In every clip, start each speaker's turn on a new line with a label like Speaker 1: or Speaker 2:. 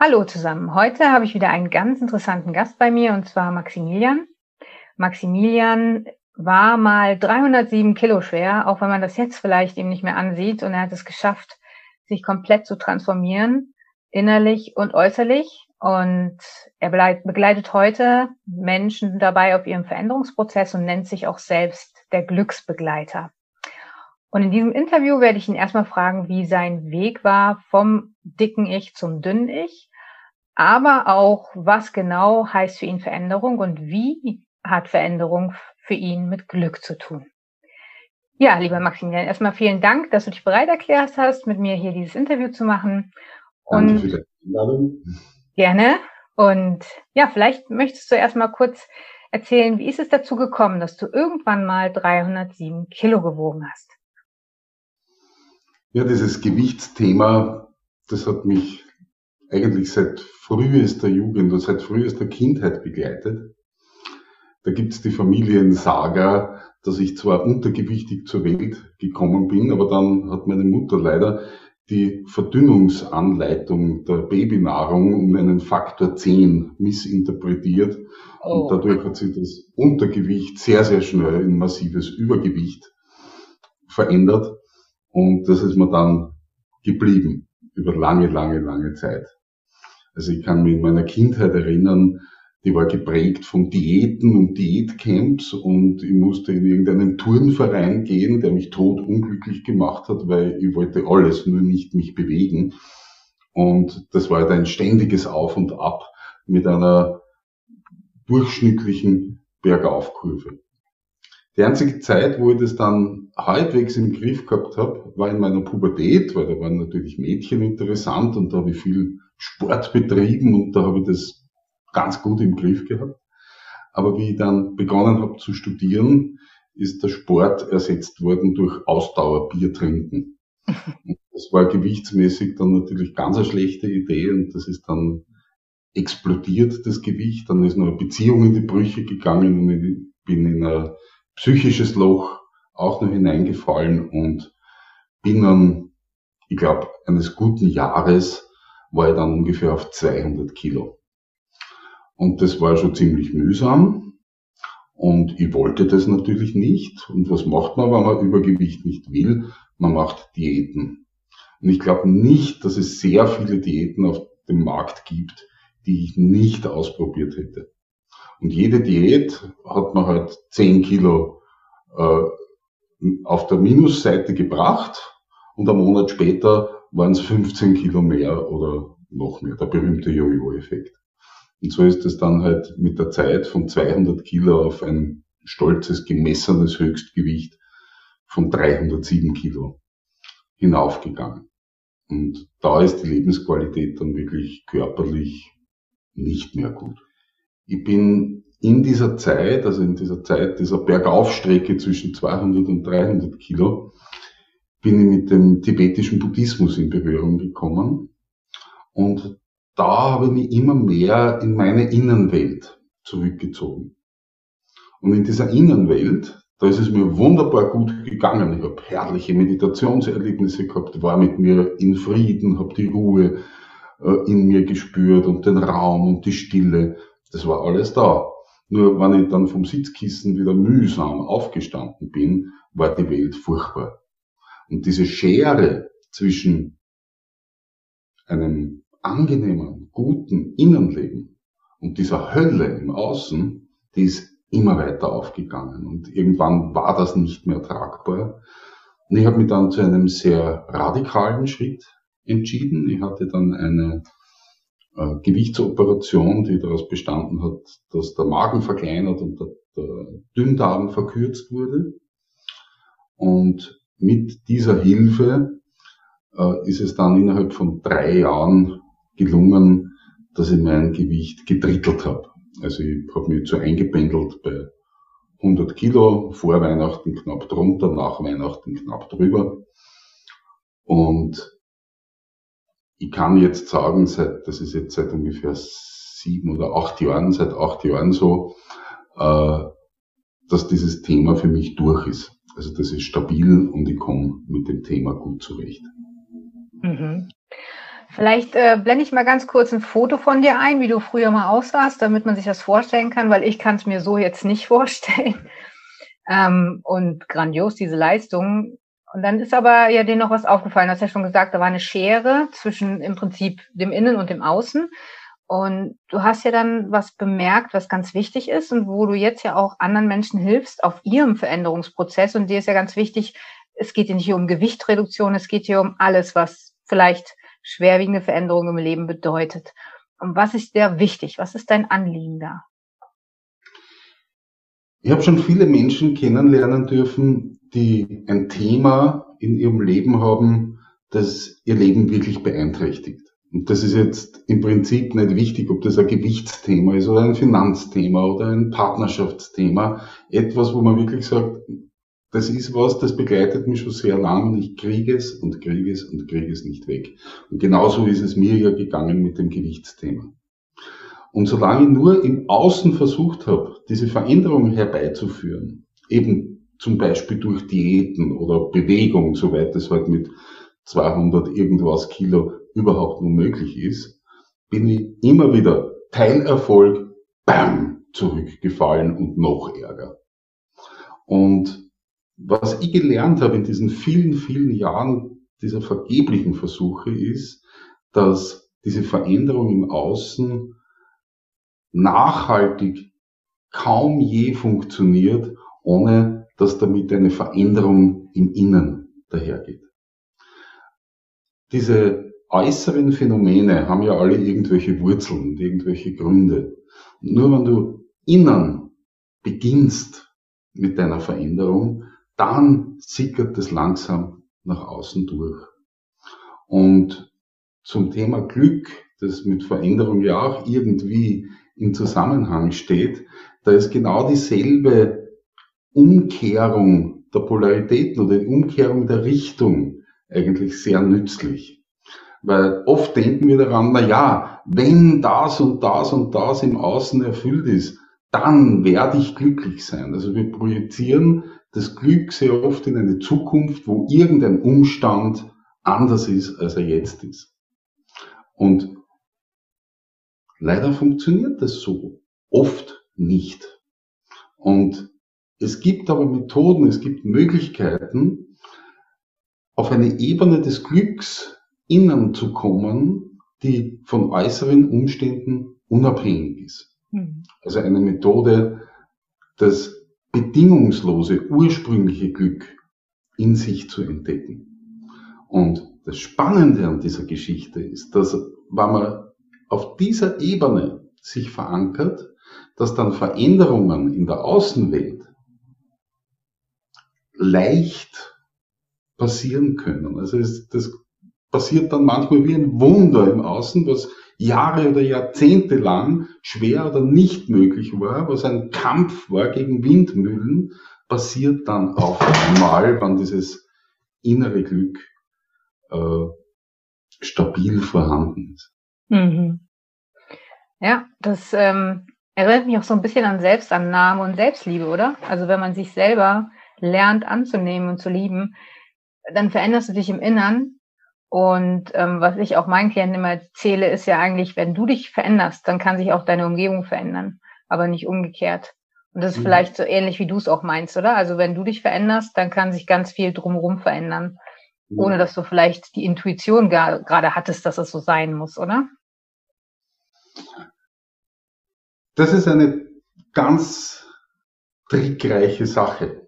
Speaker 1: Hallo zusammen. Heute habe ich wieder einen ganz interessanten Gast bei mir und zwar Maximilian. Maximilian war mal 307 Kilo schwer, auch wenn man das jetzt vielleicht ihm nicht mehr ansieht und er hat es geschafft, sich komplett zu transformieren, innerlich und äußerlich. Und er begleitet heute Menschen dabei auf ihrem Veränderungsprozess und nennt sich auch selbst der Glücksbegleiter. Und in diesem Interview werde ich ihn erstmal fragen, wie sein Weg war vom dicken Ich zum dünnen Ich, aber auch, was genau heißt für ihn Veränderung und wie hat Veränderung für ihn mit Glück zu tun. Ja, lieber Maximilian, erstmal vielen Dank, dass du dich bereit erklärt hast, mit mir hier dieses Interview zu machen.
Speaker 2: Und Danke für die Einladung.
Speaker 1: Gerne. Und ja, vielleicht möchtest du erstmal kurz erzählen, wie ist es dazu gekommen, dass du irgendwann mal 307 Kilo gewogen hast?
Speaker 2: Ja, dieses Gewichtsthema, das hat mich eigentlich seit frühester Jugend und seit frühester Kindheit begleitet. Da gibt's die Familiensaga, dass ich zwar untergewichtig zur Welt gekommen bin, aber dann hat meine Mutter leider die Verdünnungsanleitung der Babynahrung um einen Faktor 10 missinterpretiert. Oh. Und dadurch hat sich das Untergewicht sehr, sehr schnell in massives Übergewicht verändert. Und das ist mir dann geblieben über lange, lange, lange Zeit. Also ich kann mich in meiner Kindheit erinnern, die war geprägt von Diäten und Diätcamps und ich musste in irgendeinen Turnverein gehen, der mich tot unglücklich gemacht hat, weil ich wollte alles, nur nicht mich bewegen. Und das war halt ein ständiges Auf und Ab mit einer durchschnittlichen Bergaufkurve. Die einzige Zeit, wo ich das dann halbwegs im Griff gehabt habe, war in meiner Pubertät, weil da waren natürlich Mädchen interessant und da habe ich viel Sport betrieben und da habe ich das ganz gut im Griff gehabt. Aber wie ich dann begonnen habe zu studieren, ist der Sport ersetzt worden durch Ausdauerbier trinken. das war gewichtsmäßig dann natürlich ganz eine schlechte Idee und das ist dann explodiert, das Gewicht. Dann ist noch eine Beziehung in die Brüche gegangen und ich bin in ein psychisches Loch auch noch hineingefallen und bin dann, ich glaube, eines guten Jahres war ich dann ungefähr auf 200 Kilo. Und das war schon ziemlich mühsam. Und ich wollte das natürlich nicht. Und was macht man, wenn man Übergewicht nicht will? Man macht Diäten. Und ich glaube nicht, dass es sehr viele Diäten auf dem Markt gibt, die ich nicht ausprobiert hätte. Und jede Diät hat man halt 10 Kilo äh, auf der Minusseite gebracht und einen Monat später waren es 15 Kilo mehr oder noch mehr, der berühmte Jojo-Effekt. Und so ist es dann halt mit der Zeit von 200 Kilo auf ein stolzes gemessenes Höchstgewicht von 307 Kilo hinaufgegangen. Und da ist die Lebensqualität dann wirklich körperlich nicht mehr gut. Ich bin in dieser Zeit, also in dieser Zeit dieser Bergaufstrecke zwischen 200 und 300 Kilo, bin ich mit dem tibetischen Buddhismus in Berührung gekommen. Und da habe ich mich immer mehr in meine Innenwelt zurückgezogen. Und in dieser Innenwelt, da ist es mir wunderbar gut gegangen. Ich habe herrliche Meditationserlebnisse gehabt, war mit mir in Frieden, habe die Ruhe äh, in mir gespürt und den Raum und die Stille. Das war alles da. Nur wenn ich dann vom Sitzkissen wieder mühsam aufgestanden bin, war die Welt furchtbar. Und diese Schere zwischen einem angenehmen, guten Innenleben und dieser Hölle im Außen, die ist immer weiter aufgegangen und irgendwann war das nicht mehr tragbar. Und ich habe mich dann zu einem sehr radikalen Schritt entschieden. Ich hatte dann eine äh, Gewichtsoperation, die daraus bestanden hat, dass der Magen verkleinert und der, der Dünndarm verkürzt wurde. Und mit dieser Hilfe äh, ist es dann innerhalb von drei Jahren gelungen, dass ich mein Gewicht gedrittelt habe. Also ich habe mich so eingependelt bei 100 Kilo, vor Weihnachten knapp drunter, nach Weihnachten knapp drüber. Und ich kann jetzt sagen, seit, das ist jetzt seit ungefähr sieben oder acht Jahren, seit acht Jahren so, äh, dass dieses Thema für mich durch ist. Also das ist stabil und ich komme mit dem Thema gut zurecht.
Speaker 1: Mhm. Vielleicht äh, blende ich mal ganz kurz ein Foto von dir ein, wie du früher mal aussahst, damit man sich das vorstellen kann, weil ich kann es mir so jetzt nicht vorstellen. Ähm, und grandios, diese Leistung. Und dann ist aber ja dir noch was aufgefallen. Du hast ja schon gesagt, da war eine Schere zwischen im Prinzip dem Innen und dem Außen. Und du hast ja dann was bemerkt, was ganz wichtig ist und wo du jetzt ja auch anderen Menschen hilfst auf ihrem Veränderungsprozess. Und dir ist ja ganz wichtig, es geht hier nicht um Gewichtreduktion, es geht hier um alles, was vielleicht schwerwiegende Veränderungen im Leben bedeutet. Und was ist dir wichtig? Was ist dein Anliegen da?
Speaker 2: Ich habe schon viele Menschen kennenlernen dürfen, die ein Thema in ihrem Leben haben, das ihr Leben wirklich beeinträchtigt. Und das ist jetzt im Prinzip nicht wichtig, ob das ein Gewichtsthema ist oder ein Finanzthema oder ein Partnerschaftsthema. Etwas, wo man wirklich sagt, das ist was, das begleitet mich schon sehr lang und ich kriege es und kriege es und kriege es nicht weg. Und genauso ist es mir ja gegangen mit dem Gewichtsthema. Und solange ich nur im Außen versucht habe, diese Veränderung herbeizuführen, eben zum Beispiel durch Diäten oder Bewegung, soweit es halt mit 200 irgendwas Kilo überhaupt nur möglich ist, bin ich immer wieder Teilerfolg, bam, zurückgefallen und noch ärger. Und was ich gelernt habe in diesen vielen, vielen Jahren dieser vergeblichen Versuche ist, dass diese Veränderung im Außen nachhaltig kaum je funktioniert, ohne dass damit eine Veränderung im Innen dahergeht. Diese äußeren Phänomene haben ja alle irgendwelche Wurzeln und irgendwelche Gründe. nur wenn du innen beginnst mit deiner Veränderung, dann sickert es langsam nach außen durch. Und zum Thema Glück, das mit Veränderung ja auch irgendwie in Zusammenhang steht, da ist genau dieselbe Umkehrung der Polaritäten oder die Umkehrung der Richtung eigentlich sehr nützlich. Weil oft denken wir daran, na ja, wenn das und das und das im Außen erfüllt ist, dann werde ich glücklich sein. Also wir projizieren das Glück sehr oft in eine Zukunft, wo irgendein Umstand anders ist, als er jetzt ist. Und leider funktioniert das so oft nicht. Und es gibt aber Methoden, es gibt Möglichkeiten, auf eine Ebene des Glücks innen zu kommen, die von äußeren Umständen unabhängig ist. Mhm. Also eine Methode, das bedingungslose, ursprüngliche Glück in sich zu entdecken. Und das Spannende an dieser Geschichte ist, dass wenn man auf dieser Ebene sich verankert, dass dann Veränderungen in der Außenwelt leicht passieren können. Also es, das passiert dann manchmal wie ein Wunder im Außen, was Jahre oder Jahrzehnte lang schwer oder nicht möglich war, was ein Kampf war gegen Windmühlen, passiert dann auf einmal, wenn dieses innere Glück äh, stabil vorhanden ist.
Speaker 1: Mhm. Ja, das ähm, erinnert mich auch so ein bisschen an Selbstannahme und Selbstliebe, oder? Also wenn man sich selber lernt anzunehmen und zu lieben, dann veränderst du dich im Innern und ähm, was ich auch meinen Klienten immer erzähle, ist ja eigentlich, wenn du dich veränderst, dann kann sich auch deine Umgebung verändern, aber nicht umgekehrt. Und das ist mhm. vielleicht so ähnlich, wie du es auch meinst, oder? Also wenn du dich veränderst, dann kann sich ganz viel drumherum verändern, mhm. ohne dass du vielleicht die Intuition gerade hattest, dass es so sein muss, oder?
Speaker 2: Das ist eine ganz trickreiche Sache.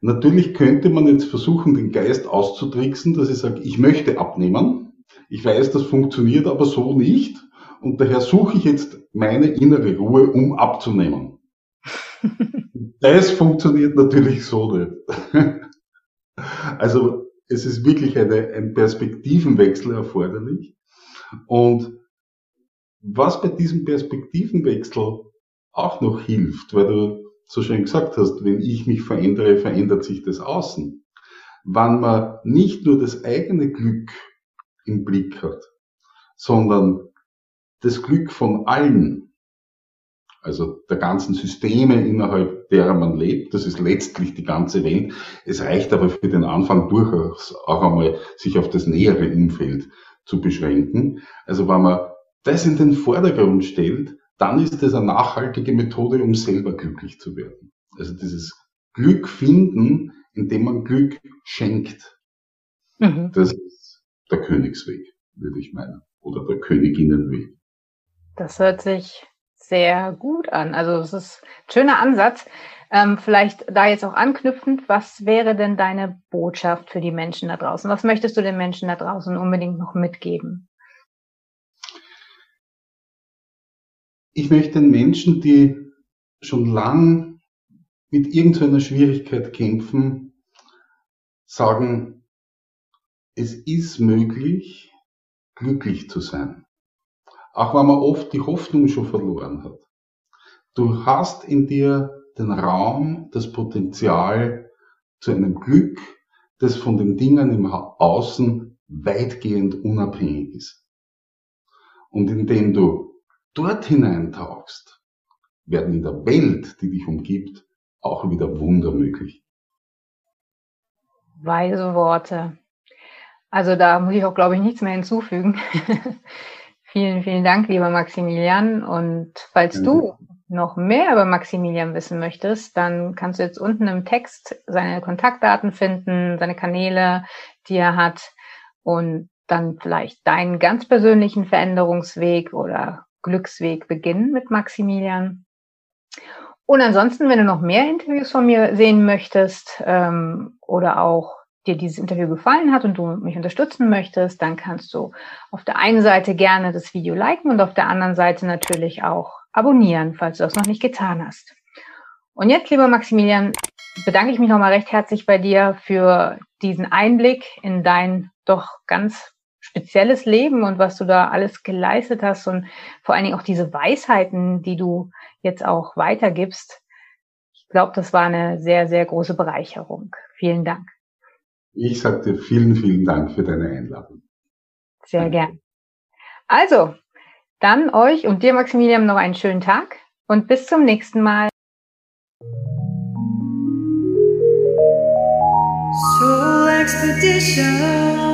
Speaker 2: Natürlich könnte man jetzt versuchen, den Geist auszutricksen, dass ich sage, ich möchte abnehmen. Ich weiß, das funktioniert aber so nicht. Und daher suche ich jetzt meine innere Ruhe, um abzunehmen. das funktioniert natürlich so nicht. also es ist wirklich eine, ein Perspektivenwechsel erforderlich. Und was bei diesem Perspektivenwechsel auch noch hilft, weil du so schön gesagt hast, wenn ich mich verändere, verändert sich das Außen. Wenn man nicht nur das eigene Glück im Blick hat, sondern das Glück von allen, also der ganzen Systeme, innerhalb derer man lebt, das ist letztlich die ganze Welt. Es reicht aber für den Anfang durchaus auch einmal, sich auf das nähere Umfeld zu beschränken. Also wenn man das in den Vordergrund stellt, dann ist das eine nachhaltige Methode, um selber glücklich zu werden. Also dieses Glück finden, indem man Glück schenkt. Mhm. Das ist der Königsweg, würde ich meinen. Oder der Königinnenweg.
Speaker 1: Das hört sich sehr gut an. Also es ist ein schöner Ansatz. Ähm, vielleicht da jetzt auch anknüpfend, was wäre denn deine Botschaft für die Menschen da draußen? Was möchtest du den Menschen da draußen unbedingt noch mitgeben?
Speaker 2: Ich möchte den Menschen, die schon lang mit irgendeiner Schwierigkeit kämpfen, sagen, es ist möglich, glücklich zu sein. Auch wenn man oft die Hoffnung schon verloren hat. Du hast in dir den Raum, das Potenzial zu einem Glück, das von den Dingen im Außen weitgehend unabhängig ist. Und indem du dort hineintauchst, werden in der Welt, die dich umgibt, auch wieder Wunder möglich.
Speaker 1: Weise Worte. Also da muss ich auch, glaube ich, nichts mehr hinzufügen. vielen, vielen Dank, lieber Maximilian. Und falls ja. du noch mehr über Maximilian wissen möchtest, dann kannst du jetzt unten im Text seine Kontaktdaten finden, seine Kanäle, die er hat und dann vielleicht deinen ganz persönlichen Veränderungsweg oder Glücksweg beginnen mit Maximilian. Und ansonsten, wenn du noch mehr Interviews von mir sehen möchtest ähm, oder auch dir dieses Interview gefallen hat und du mich unterstützen möchtest, dann kannst du auf der einen Seite gerne das Video liken und auf der anderen Seite natürlich auch abonnieren, falls du das noch nicht getan hast. Und jetzt, lieber Maximilian, bedanke ich mich nochmal recht herzlich bei dir für diesen Einblick in dein doch ganz spezielles Leben und was du da alles geleistet hast und vor allen Dingen auch diese Weisheiten, die du jetzt auch weitergibst. Ich glaube, das war eine sehr, sehr große Bereicherung. Vielen Dank.
Speaker 2: Ich sage dir vielen, vielen Dank für deine Einladung.
Speaker 1: Sehr Danke. gern. Also, dann euch und dir, Maximilian, noch einen schönen Tag und bis zum nächsten Mal. Soul Expedition.